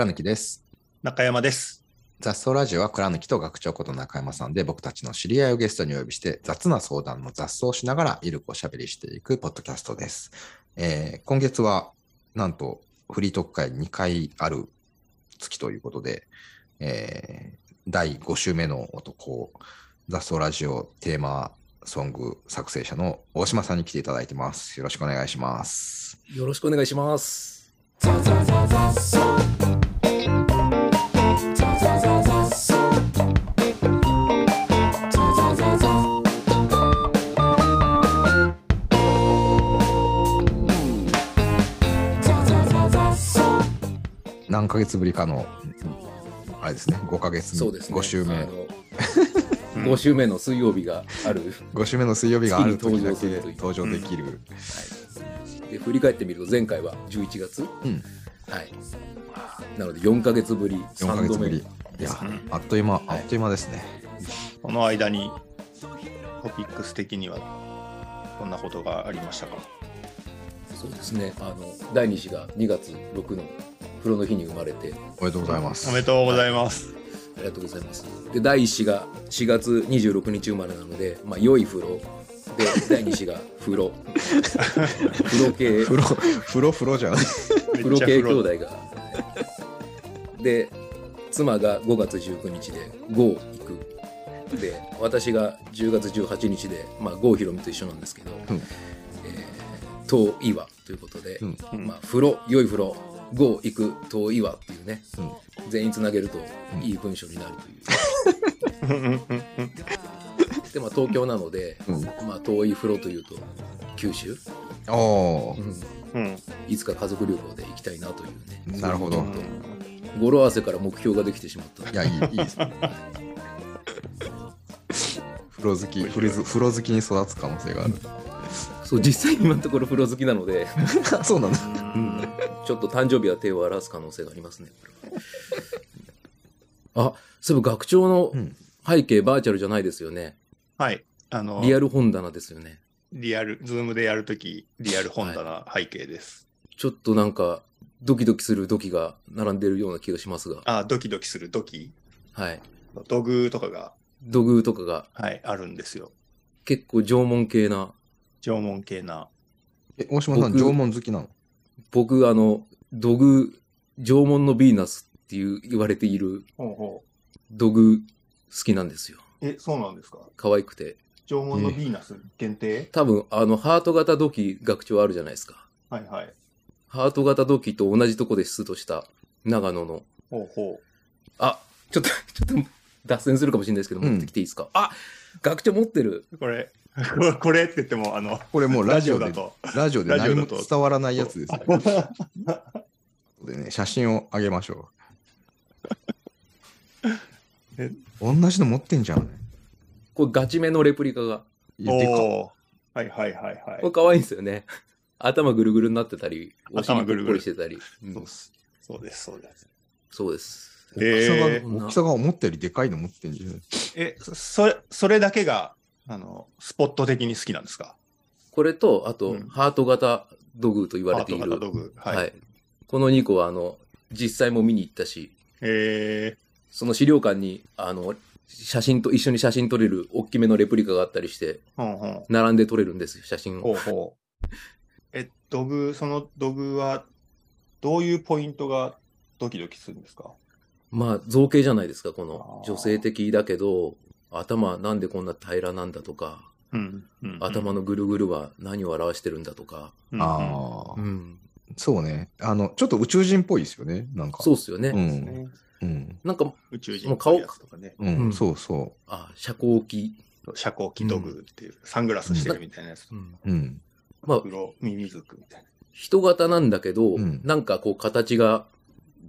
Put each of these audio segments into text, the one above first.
倉貫です。中山です。雑草ラジオは倉貫と学長こと中山さんで僕たちの知り合いをゲストにお呼びして雑な相談の雑草をしながらゆるくおしゃべりしていくポッドキャストです。えー今月はなんとフリートーク会2回ある月ということで、えー第5週目の男、雑草ラジオテーマソング作成者の大島さんに来ていただいてます。よろしくお願いします。よろしくお願いします。何ヶ月ぶりかの、あれですね、5ヶ月、そうですね。5週目あ。の5週目の水曜日がある。5週目の水曜日がある時だけ登登場できる。で振り返ってみると前回は11月。うん、はい。なので4ヶ月ぶり、4ヶ3度目月ぶり。いや、あっという間、あっという間ですね。この間にトピックス的にはこんなことがありましたか？そうですね。あの、第2子が2月6の風呂の日に生まれて、おめでとうございます。おめでとうございます。ありがとうございます。で、第1子が4月26日生まれなので、まあ、良い風呂。で、第2子が風呂。風呂系。風呂、風呂、風呂じゃん。風呂系兄弟が。で、妻が5月19日で郷行く。で、私が10月18日で、まあ、郷ひろみと一緒なんですけど、うんえー、東岩ということで、うん。うんまあ、風呂、良い風呂、郷行く、東岩っていうね、うん。全員つなげるとうん。いい文章になるという。で、まあ、東京なので、うん。まあ、遠い風呂というと九州、うん。うん。いつか家族旅行で行きたいなというね。なるほど。語呂合わせから目標ができてしまった。いや、いい、いいですね。風呂好き、風呂好きに育つ可能性がある。そう、実際今のところ風呂好きなので、そうなんだ。うんちょっと誕生日は手を荒らす可能性がありますね。これはあ、そういえば学長のうん背景バーチャルじゃないですよね。はい。あの、リアル本棚ですよね。リアル、ズームでやるとき、リアル本棚背景です。ちょっとなんか、ドキドキする土器が並んでるような気がしますが。あ、ドキドキするドキ、はい。土偶とかが、土偶とかがはい、あるんですよ。結構縄文系な。縄文系な。え、大島さん、僕縄文好きなの？僕、あの、土偶、縄文のヴィーナスっていう言われているほうほ土偶好きなんですよ。う。え、そうなんですか？可愛くて。縄文のヴィーナス限定？多分、あの、ハート型土器学長あるじゃないですか。はいはい。ハート型土器と同じとこで出土した長野の。ほうほあ、ちょっと、ちょっと脱線するかもしれないですけど、うん持ってきていいですか、あ学長持ってる。う。これ、これって言っても、あの、これもうラジオでだ、と。ラジオで何も伝わらないやつですね。でね、写真をあげましょえう。同じの持ってんじゃん。これガチめのレプリカが。おーはいはいはいはいこれ。可愛いんですよね。頭ぐるぐるになってたり、お尻ぐるぐるしてたり。うんそうです。そうです、そうです。そうです。大きさえが、大きさが思ったよりでかいの持ってんじゃん。え、そそれ、それだけが、あの、スポット的に好きなんですか？これと、あと、うんハート型土偶と言われている。ハート型道具。は。はいい。この2個は、あの、実際も見に行ったし、えその資料館に、あの、写真と、一緒に写真撮れる大きめのレプリカがあったりして、ー、ほんほん。並んで撮れるんですよ、写真を。ほうほう。え、土偶、その土偶は、どういうポイントがドキドキするんですか？まあ、造形じゃないですか、このあー女性的だけど、頭なんでこんな平らなんだとか、うん。うん頭のぐるぐるは何を表してるんだとか、うんああ、うん。そうね。あの、ちょっと宇宙人っぽいですよね。なんか。そうっすよね。うん。ねうん。なんか、宇宙人もう顔やつとかね。うん、うんそうそあ、遮光器。遮光器土偶っていう、サングラスしてるみたいなやつ。うん。う。うん。まあ、黒ミミズクみたいな。人型なんだけど、うんなんかこう形が、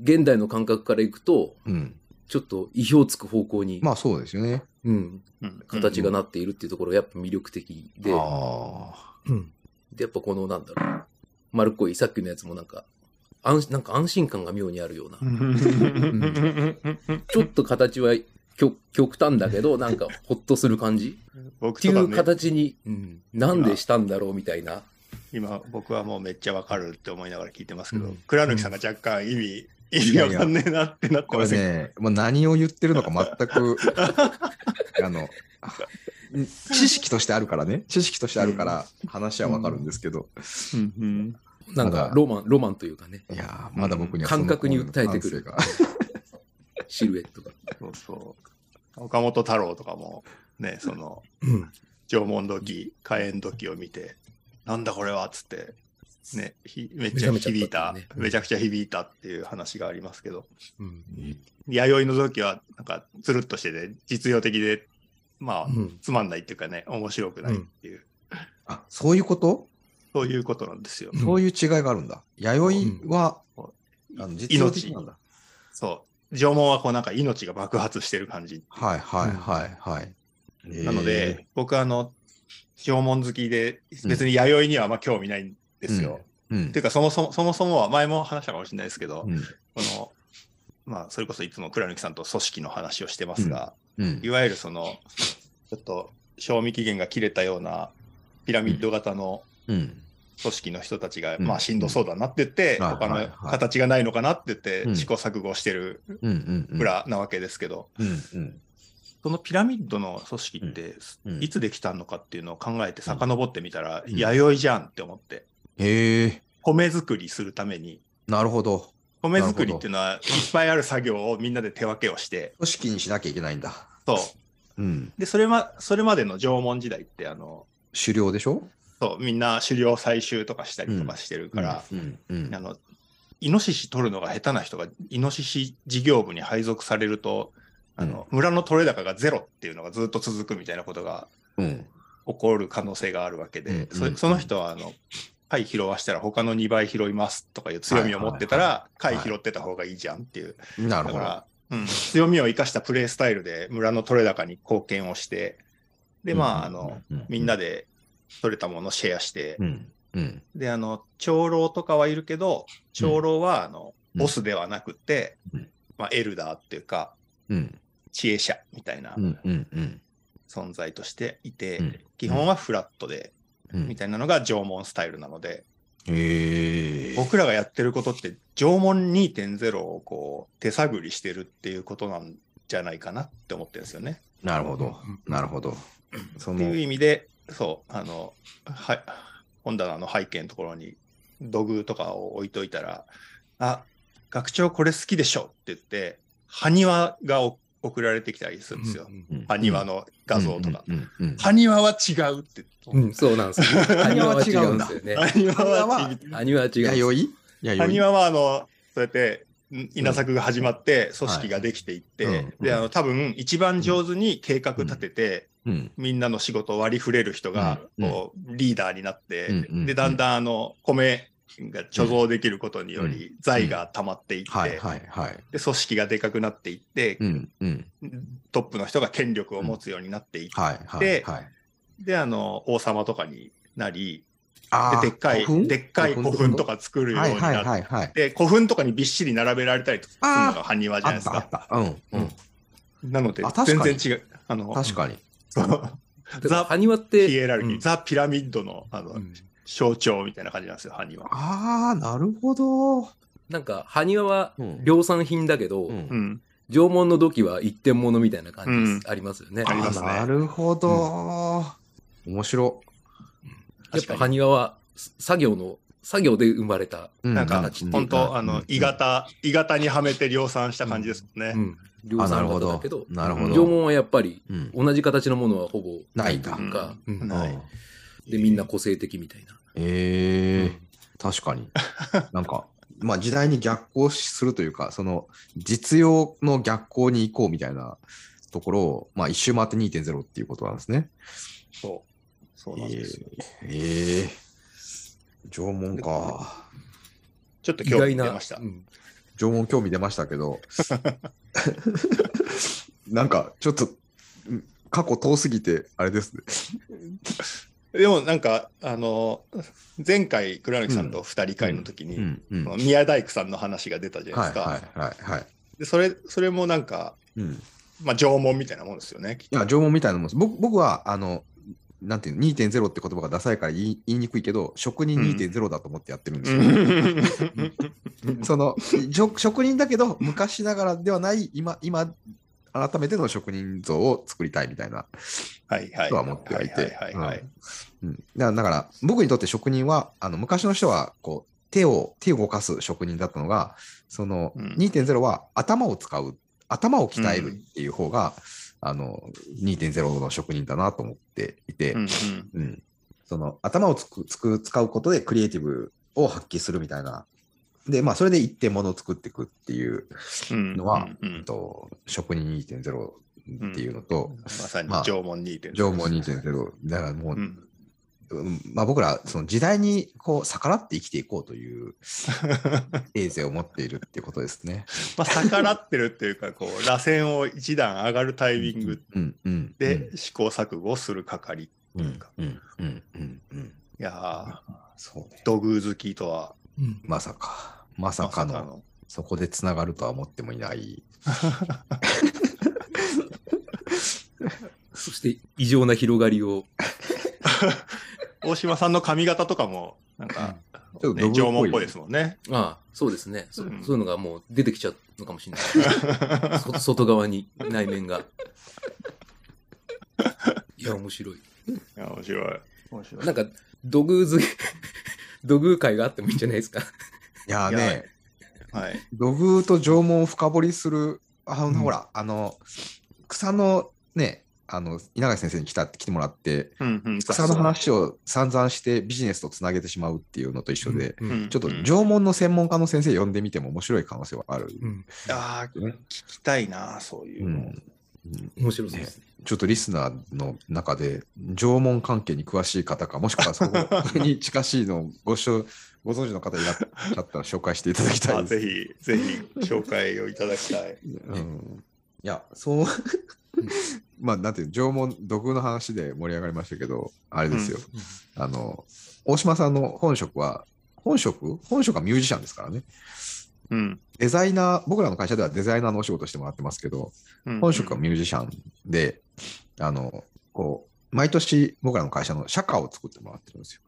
現代の感覚からいくと、うん。ちょっと意表つく方向に、まあそうですよね。うん、うん。形がなっているっていうところがやっぱ魅力的で。うん。で、やっぱこのなんだろう、丸っこいさっきのやつもなんか、安なんか安心感が妙にあるような、ちょっと形は極極端だけど、なんかほっとする感じ。っていう形に、うん、なんでしたんだろうみたいな。今僕はもうめっちゃわかるって思いながら聞いてますけど、うん。倉貫さんが若干意味意味わかんねえなってなってこれませんね、もう何を言ってるのか全く、あの、あ知識としてあるからね、知識としてあるから話はわかるんですけど、うんうん。なんかロマン、ロマンというかね、いやー、まだ僕には感覚に訴えてくる。シルエットが。そうそう。岡本太郎とかも、ね、その、うん。縄文土器、火炎土器を見て、なんだこれはっつって、ね、ひめっちゃ響いた。ねうん。めちゃくちゃ響いたっていう話がありますけど、うん。弥生の土器は、なんか、つるっとしてて、実用的で、まあ、うん。つまんないっていうかね、面白くないっていう、あ、そういうこと？そういうことなんですよ。うん。そういう違いがあるんだ。弥生は、あの実用的なんだ。そう。縄文はこうなんか命が爆発してる感じ。はいはいはいはい。なので、僕はあの、縄文好きで、別に弥生にはあんま興味ないんですよ。えー、うん。っていうか、そもそも、そもそもは前も話したかもしれないですけど、うん。この、まあ、それこそいつも倉貫さんと組織の話をしてますが、うん。いわゆるその、ちょっと、賞味期限が切れたようなピラミッド型のうん。組織の人たちが、うん。まあ、しんどそうだなって言って、はい他の形がないのかなって言って、うん。試行錯誤してるうんうんうん。村なわけですけど、うんうん。そのピラミッドの組織って、うん。いつできたのかっていうのを考えて遡ってみたら、うん。弥生じゃんって思って、へえ、米作りするために、なるほど。米作りっていうのは、いっぱいある作業をみんなで手分けをして、組織にしなきゃいけないんだ。そう。うん。で、それま、それまでの縄文時代って、あの、狩猟でしょ？そう、みんな狩猟採集とかしたりとかしてるから、うんうんあの、イノシシ取るのが下手な人が、イノシシ事業部に配属されると、あの、村の取れ高がゼロっていうのがずっと続くみたいなことがうん起こる可能性があるわけで、うんうんそその人は、あの、貝拾わしたら他の2倍拾いますとかいう強みを持ってたら、貝はい拾ってた方がいいじゃんっていう。なるほど。だから、うん、強みを生かしたプレースタイルで村の取れ高に貢献をして、で、まあ、あの、みんなで、で取れたものをシェアして、うん。うん。で、あの、長老とかはいるけど、長老は、あの、うん。ボスではなくて、うん。まあ、エルダーっていうか、うん。知恵者みたいな存在としていて、うん。基本はフラットで、うんみたいなのが縄文スタイルなので、へえ。僕らがやってることって、縄文2.0をこう、手探りしてるっていうことなんじゃないかなって思ってるんですよね。なるほど。なるほど。そのっていう意味で、そう、あの、はい、本棚の背景のところに土偶とかを置いといたら、あ、学長これ好きでしょって言って、埴輪がお送られてきたりするんですよ。うん埴輪の画像とか。うんうんうん埴輪は違うって。うん、そうなんですよ。埴輪は違うんですよね。埴輪は違う。埴輪は違う弥生？埴輪はあの、そうやって、ん稲作が始まって、組織ができていって、で、あの、多分、一番上手に計画立てて、うん。みんなの仕事を割り振れる人が、うん。こう、リーダーになって、で、だんだん、あの、米が貯蔵できることにより、財が溜まっていって、組織がでかくなっていって、うんうん。トップの人が権力を持つようになっていって、であの、王様とかになり、で、でっかい、古墳？でっかい古墳？とか作るようにはいはいなっはいはい。て、古墳とかにびっしり並べられたりするのが埴輪じゃあないですか。ったあった。うんうん。なので全然違う。あの、確かに。ザ・埴輪っヒて、エラルキー、うんザ・ピラミッドのあの、うん象徴みたいな感じなんですよ、埴輪。ああ、なるほど。なんか埴輪はうん量産品だけど、うんうん。縄文の土器は一点物みたいな感じです、うんありますよね。ありますねなるほど。面白。やっぱ埴輪は作業の、作業で生まれた。うなんか本当あのうん、鋳型、鋳型にはめて量産した感じですもんね。うん。量あなるほど産型だけど、なるほど縄文はやっぱりうん同じ形のものはほぼないんだというか、うんうんないうんで、みんな個性的みたいな。ええ確かに。なんか、まあ時代に逆行するというか、その実用の逆行に行こうみたいなところを、まあ一周回って2.0っていうことなんですね。そう。そうなんですよ。ええ縄文か。ちょっと興意外な。味出ましたう。ん縄文興味出ましたけど、なんかちょっとうん過去遠すぎて、あれですね。でもなんか、あの、前回、倉貫さんと二人会の時に、うんうん。はいその宮大工さんの話が出たじゃないですか。はいはいはい。でそれ、それもなんか、うん。まあ、縄文みたいなもんですよね。いや、縄文みたいなもんです。僕僕は、あの、なんていうの、2.0って言葉がダサいから言い言いにくいけど、職人2.0だと思ってやってるんですよ。その職職人だけど、昔ながらではない、今、今、改めての職人像を作りたいみたいなはいはい。とは思ってはいて。だから僕にとって職人は、あの昔の人はこう手を、手を動かす職人だったのが、そのうん。2.0は頭を使う、頭を鍛えるっていう方が、あの2.0の職人だなと思っていて、うん。うん。その頭をつくつく使うことでクリエイティブを発揮するみたいな。で、まあ、それで一点ものを作っていくっていううん。のは、うんえっと職人2.0っていうのと、まさにまあ縄文2.0。縄文2.0。だからもう、うん。うんまあ、僕らその時代にこう逆らって生きていこうというエーゼを持っているっていうことですね。まあ、逆らってるっていうか、こう、螺旋を一段上がるタイミングうんうんで試行錯誤する係ってうんいうか。うんうんうんうんいやー、そうね。土偶好きとは、うんまさか、まさかの、の。そこでつながるとは思ってもいない。そして異常な広がりを。大島さんの髪型とかも、なんか、ちょっとね、土偶っぽい縄文っぽいですもんね。ああ、そうですね。そ,、ううんそういうのがもう出てきちゃうのかもしれない。そ 外側に内面が。いや、面白い。いや、面白い。面白い。なんか、土偶好き、土偶会があってもいいんじゃないですか。いやね、はい。土偶と縄文を深掘りする、あの、うんほら、あの、草のね、あの、稲垣先生に来た来てもらって、うんうん。草の話を散々してビジネスとつなげてしまうっていうのと一緒で、うんうんちょっと縄文の専門家の先生呼んでみても面白い可能性はある。うんああ、ね聞きたいな、そういううの。んうん面白そうですね。ちょっとリスナーの中で縄文関係に詳しい方か、もしくはそこ に近しいのをごご存知の方いらっしゃったら紹介していただきたいあです。ぜひ、ぜひ、紹介をいただきたい。うん、いや、そう、まあ、なんていうの、縄文、土偶の話で盛り上がりましたけど、あれですよ。あの、大島さんの本職は、本職？本職はミュージシャンですからね。うん。デザイナー、僕らの会社ではデザイナーのお仕事してもらってますけど、本職はミュージシャンで、あの、こう、毎年僕らの会社の社歌を作ってもらってるんですよ。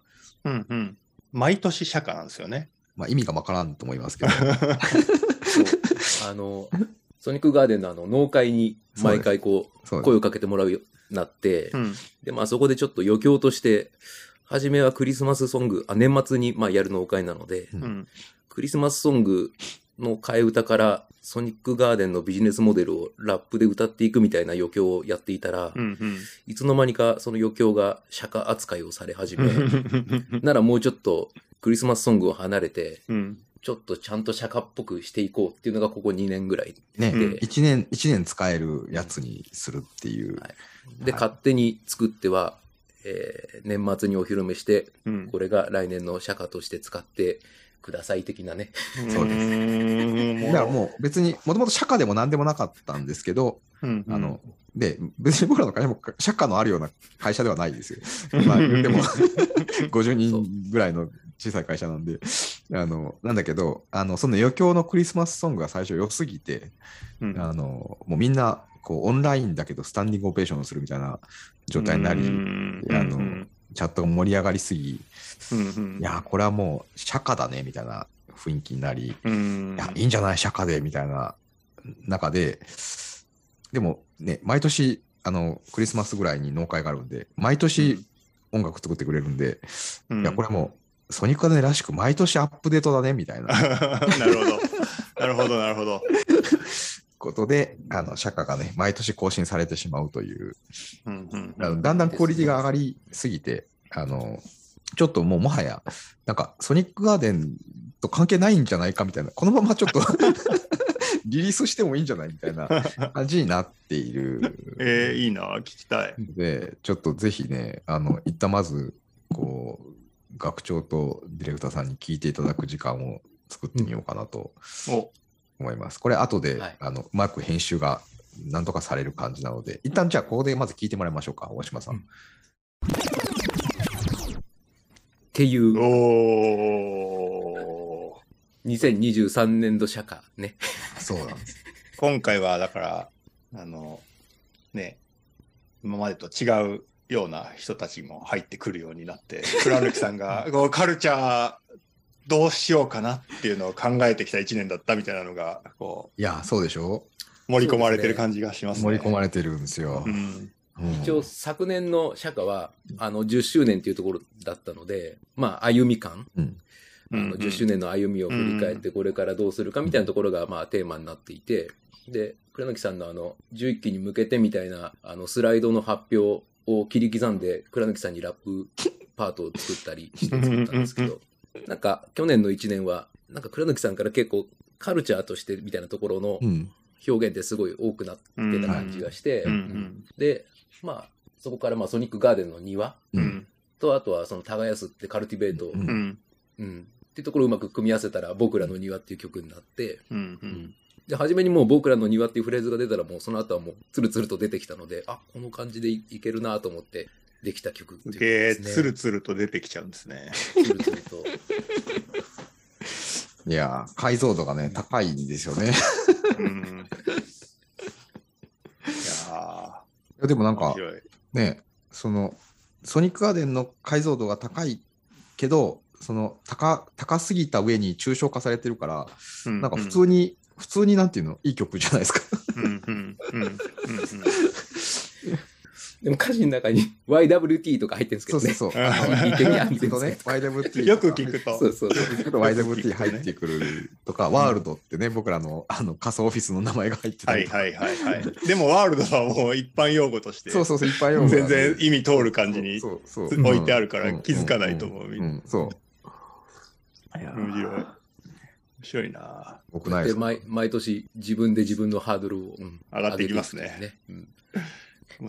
うんうん。毎年社歌なんですよね。まあ、意味がわからんと思いますけど、あの、ソニックガーデンのあの農会に毎回こそう声をかけてもらうようになって、うん。で、まあそこでちょっと余興として、初めはクリスマスソング、あ年末にまあやる農会なので、うんうん。クリスマスソングの替え歌からソニックガーデンのビジネスモデルをラップで歌っていくみたいな余興をやっていたら、うんうん。いつの間にかその余興が釈迦扱いをされ始め、う んならもうちょっとクリスマスソングを離れて、うん。ちょっとちゃんと釈迦っぽくしていこうっていうのがここ2年ぐらい。ね、うん一年、一年使えるやつにするっていう。はいで、はい勝手に作っては、えー年末にお披露目して、うん。これが来年の釈迦として使ってください的なね。そうです。すだからもう別に、もともと社歌でも何でもなかったんですけど、うん、あの、で、別に僕らの会社も社歌のあるような会社ではないですよ。まあ、言っても 50人ぐらいの小さい会社なんで、あの、なんだけど、あの、その余興のクリスマスソングが最初良すぎて、うん。あの、もうみんな、こう、オンラインだけどスタンディングオペーションをするみたいな状態になり、うん。あのうんチャットが盛り上がりすぎ、いうん。や、これはもう社歌だね、みたいな雰囲気になり、うん。いや、いいんじゃない社歌で、みたいな中で、でもね、毎年、あの、クリスマスぐらいに農会があるんで、毎年音楽作ってくれるんで、うん。いや、これもう、ソニックガーデンらしく毎年アップデートだね、みたいな。なるほど。なるほど、なるほど。ことで、あの、社歌がね、毎年更新されてしまうという、うんうんあのだんだんクオリティが上がりすぎて、あの、ちょっともうもはや、なんか、ソニックガーデンと関係ないんじゃないかみたいな、このままちょっと リリースしてもいいんじゃないみたいな感じになっている。えー、いいな、聞きたい。ので、ちょっとぜひね、あの、一旦まず、こう、学長とディレクターさんに聞いていただく時間を作ってみようかなと。お思います。これ、後で、はいあのうまく編集がなんとかされる感じなので、一旦じゃあ、ここでまず聞いてもらいましょうか、大島さん。うんっていうおー2023年度釈迦ね。そうなんです。今回はだから、あの、ね、今までと違うような人たちも入ってくるようになって、倉貫さんが こうカルチャーどうしようかなっていうのを考えてきた一年だったみたいなのが、こいや、そうでしょ？う、盛り込まれてる感じがしますね。盛り込まれてるんですよ。う。ん。うん。一応昨年の釈迦は、あの、10周年っていうところだったので、まあ、歩み感、うん。あの、10周年の歩みを振り返って、これからどうするかみたいなところが、まあ、テーマになっていて、で、倉貫さんのあの、11期に向けてみたいな、あの、スライドの発表を切り刻んで、倉貫さんにラップパートを作ったりして作ったんですけど、なんか、去年の1年は、なんか倉貫さんから結構、カルチャーとしてみたいなところのうん。表現ってすごい多くなってた感じがして、で、まあ、そこからまあソニックガーデンの庭う。ん。と、あとはその耕すってカルティベート、ううんん、うん。っていうところをうまく組み合わせたら、僕らの庭っていう曲になって。で、初めにもう僕らの庭っていうフレーズが出たら、もうその後はもうツルツルと出てきたので、あ、この感じでいいけるなと思ってできた曲っていうね。つるつると出てきちゃうんですね。ツルツルと。いや、解像度がね、高いんですよね。うん。いやいやでもなんか。ね、その、ソニックガーデンの解像度が高いけど、その高高すぎた上に抽象化されてるから、ななんか普通に、普通になんていうの、いい曲じゃないですか。うんうんうんうんうんでも歌詞の中に YWT とか入ってるんですけどね。そうそうそう。ああのいね、YWT よく聞くと。そうそうそう。聞くと YWT 入ってくるとか、ワールドってね、僕らのあの仮想オフィスの名前が入ってたりとかはいはいはいはい。でもワールドはもう一般用語としてそうそうそう、いっぱい用語全然意味通る感じにそうそうそう置いてあるから気づかないと思う。んんんそう。面白い。面白いなで僕ないですか？毎毎年自分で自分のハードルを、うん上がっていきますねねもう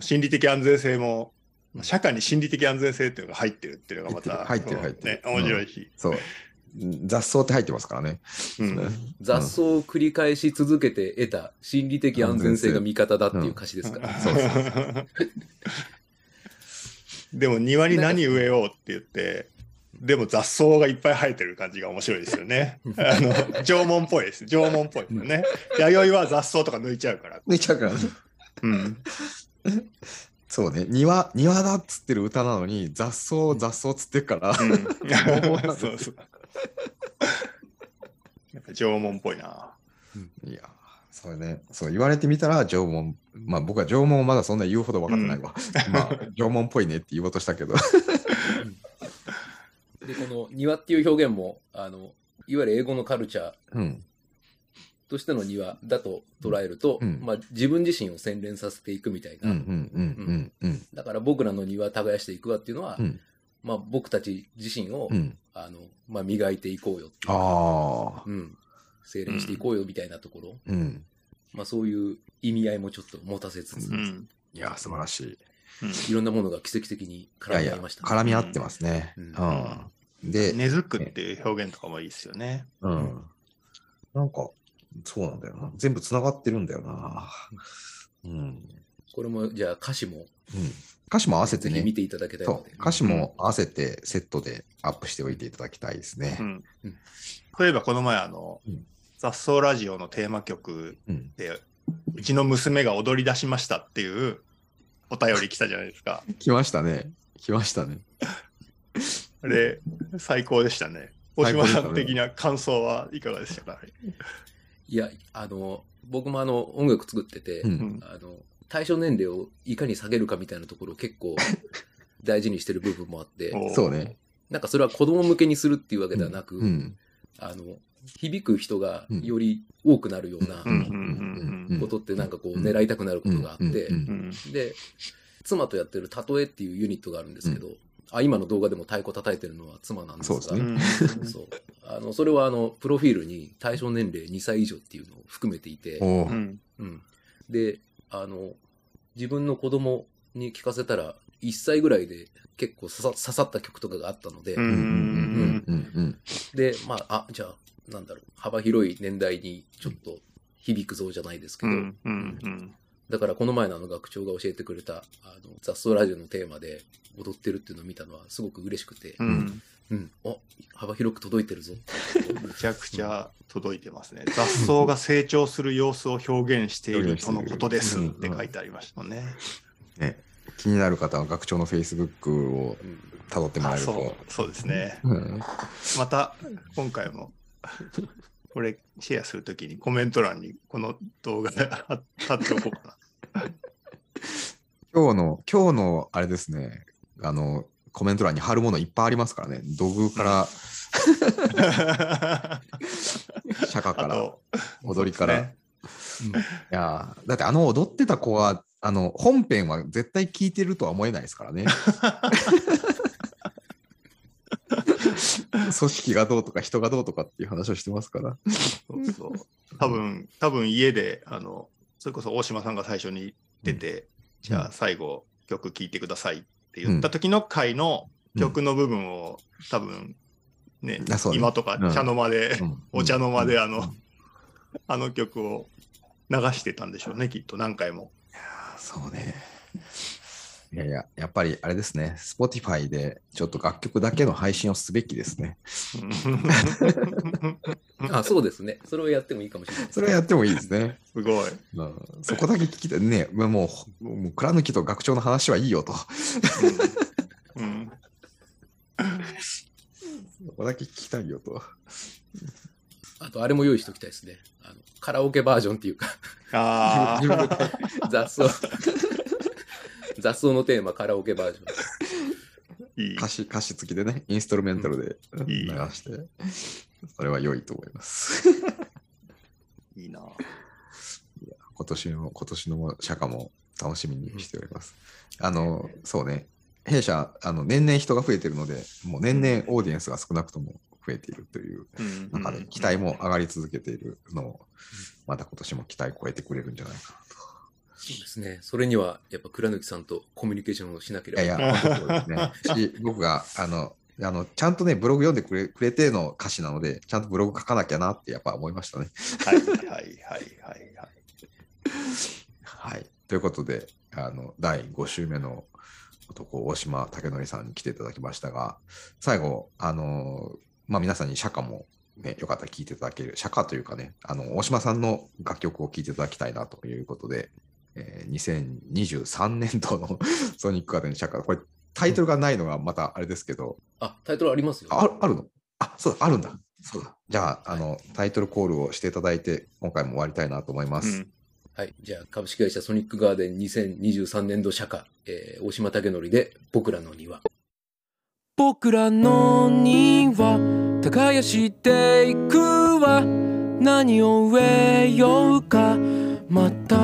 心理的安全性も、社会に心理的安全性っていうのが入ってるっていうのがまた、入ってる入ってるね、面白いし。そう。雑草って入ってますからね。うんうん雑草を繰り返し続けて得た心理的安全性が味方だっていう歌詞ですから。そうそう でも庭に何植えようって言って、でも雑草がいっぱい生えてる感じが面白いですよね。あの、縄文っぽいです。縄文っぽいですよね。弥生は雑草とか抜いちゃうから。抜いちゃうからね。うん。そうね。庭、庭だっつってる歌なのに、雑草、雑草っつってるから。うん そうそう。やっぱ縄文っぽいな。いや、それね、そう言われてみたら縄文、まあ僕は縄文をまだそんな言うほど分かってないわ。まあ縄文っぽいねって言おうとしたけど。で、この庭っていう表現も、あの、いわゆる英語のカルチャーうん。としての庭だと捉えると、うんまあ自分自身を洗練させていくみたいな。だから僕らの庭耕していくわっていうのは、うんまあ僕たち自身を、うん。あの、まあ磨いていこうよっていうああ。うん。精錬していこうよみたいなところ、うん。まあそういう意味合いもちょっと持たせつつ、うん。いや、素晴らしい。いろんんなものが奇跡的にいやいや、絡み合いましたね、絡み合ってますね。ううんん。で、根付くっていう表現とかもいいですよね。うん。なんか、そうなんだよな。全部つながってるんだよな。うん。うん。これも、じゃあ歌詞も、歌詞も合わせてね見。ていただけたいので。そう歌詞も合わせてセットでアップしておいていただきたいですねう。んうんそういえばこの前あの、うん雑草ラジオのテーマ曲うん。でうちの娘が踊り出しましたっていうお便り来たじゃないですか。来ましたね。来ましたね。あれ最高でしたね。大島さん的な感想はいかがでしたか、いや、あの、僕もあの、音楽作ってて、うん。うんあの、対象年齢をいかに下げるかみたいなところを結構 大事にしてる部分もあって、おそうね。なんかそれは子供向けにするっていうわけではなく、うん。あの、響く人がうん。より多くなるようなうん。うん。うんことってなんかこう狙いたくなることがあって、うん。うん。うん。で、妻とやってるたとえっていうユニットがあるんですけど、あ今の動画でも太鼓叩いてるのは妻なんですが、そうですね。あのそれはあのプロフィールに対象年齢2歳以上っていうのを含めていて、うんうん、であの自分の子供に聞かせたら1歳ぐらいで結構刺さ刺さった曲とかがあったので、うん。うんうんうんうんでまああじゃあなんだろう。幅広い年代にちょっと響くぞじゃないですけど、うんうんうんだからこの前のあの学長が教えてくれたあの雑草ラジオのテーマで踊ってるっていうのを見たのはすごく嬉しくて、うんうん、お幅広く届いてるぞ。めちゃくちゃ届いてますね。雑草が成長する様子を表現しているとのことですって書いてありましたね。ね。気になる方は学長の Facebook をうん辿ってもらあえるとそう。そうですね。うんまた今回もこれシェアするときにコメント欄にこの動画で貼貼っておこうか今日の、今日のあれですね、あの、コメント欄に貼るものいっぱいありますからね。土偶から、な。釈迦から、踊りから。そういやーだってあの踊ってた子は、あの、本編は絶対聞いてるとは思えないですからね。組織がどうとか人がどうとかっていう話をしてますから。そうそう。多分多分家であのそれこそ大島さんが最初に出て、じゃあ最後曲聴いてくださいって言った時の回の曲の部分を、多分ねね。今とかうん。茶の間で、うん。お茶の間であの、うん。あの曲を流してたんでしょうねきっと何回も。そうね。いやいや、やっぱりあれですね、Spotify でちょっと楽曲だけの配信をすべきですね。あ、そうですね。それをやってもいいかもしれないですそれはやってもいいですね。すごい。うんそこだけ聞きたい。ね、もう、もう、倉貫と学長の話はいいよと。うんそこだけ聞きたいよと。あと、あれも用意しておきたいですね。あのカラオケバージョンっていうか、ああ、雑草。雑草のテーマ、カラオケバージョン。いい。歌詞、歌詞付きでね、インストルメンタルでいい流して、それは良いと思います。いいな。今年の、今年の釈迦も楽しみにしております。あの、そうね、弊社、あの、年々人が増えてるので、もう年々オーディエンスが少なくとも増えているといううん中で、期待も上がり続けているのを、また今年も期待超えてくれるんじゃないかなと。そうですね。それには、やっぱ倉貫さんとコミュニケーションをしなければ。いやいや、本当そうですね。し、僕が、あの、あの、ちゃんとね、ブログ読んでくれくれての歌詞なので、ちゃんとブログ書かなきゃなってやっぱ思いましたね。はいはいはいはいはい。はい。ということで、あの、第5週目の男、大島武則さんに来ていただきましたが、最後、あの、まあ、皆さんに釈迦も、ね、よかったら聴いていただける、釈迦というかね、あの、大島さんの楽曲を聴いていただきたいなということで、えー2023年度の ソニックガーデン釈迦、これタイトルがないのがまたあれですけど、あ、タイトルありますよ。ああるの？あ、そうだ、あるんだ。そうだ。じゃあ、あの、タイトルコールをしていただいて、今回も終わりたいなと思います。うんはい。じゃあ、株式会社ソニックガーデン2023年度社歌、えー大島武則で僕らの庭。僕らの庭、耕していくわ。何を植えようか、また。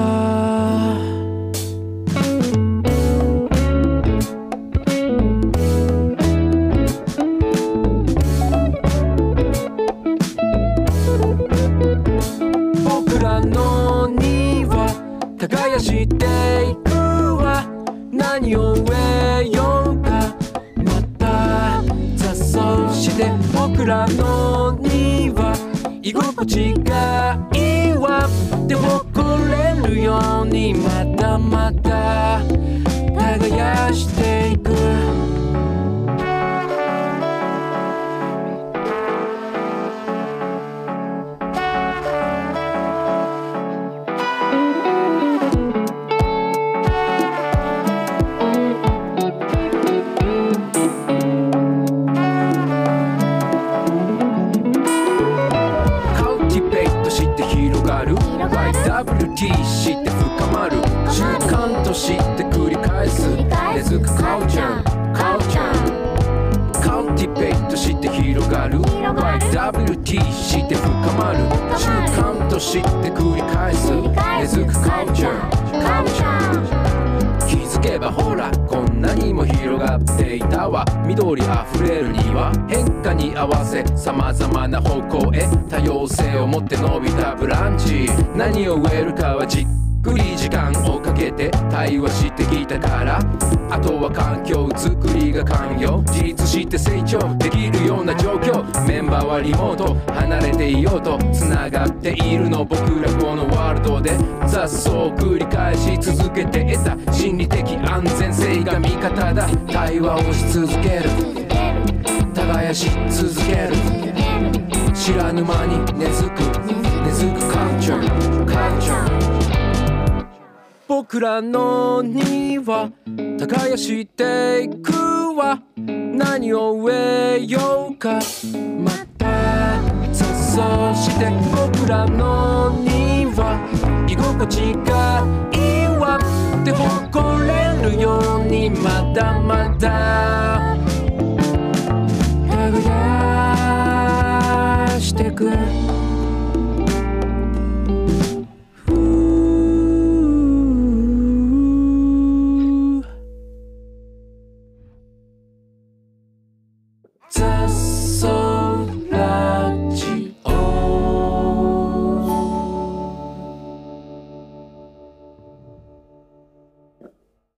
僕らの庭耕していくわ。何を植えようか。また雑草して僕らの庭。居心地がいいわ。で誇れるようにまたまた耕していく。慣として繰り返す。根付くカウチャーカウチャーカウティベイトして広がる。YWT して深まる。習慣として繰り返す。根付くカウチャーカウチャー気づけばほらこんなにも広がっていたわ。緑あふれる庭。変化に合わせ様々な方向へ。多様性を持って伸びたブランチ。何を植えるかはじっくり時間をかけて対話してきたから。あとは環境づくりが完了。自立して成長できるような状況。メンバーはリモート。離れていようと。つながっているの僕らこのワールドで。雑草を繰り返し続けて得た。心理的安全性が味方だ。対話をし続ける。耕し続ける。知らぬ間に根付く。根付くカルチャーカルチャー僕らの庭耕していくわ。何を植えようか。またそそして僕らの庭。居心地がいいわって誇れるようにまだまだ。耕してく。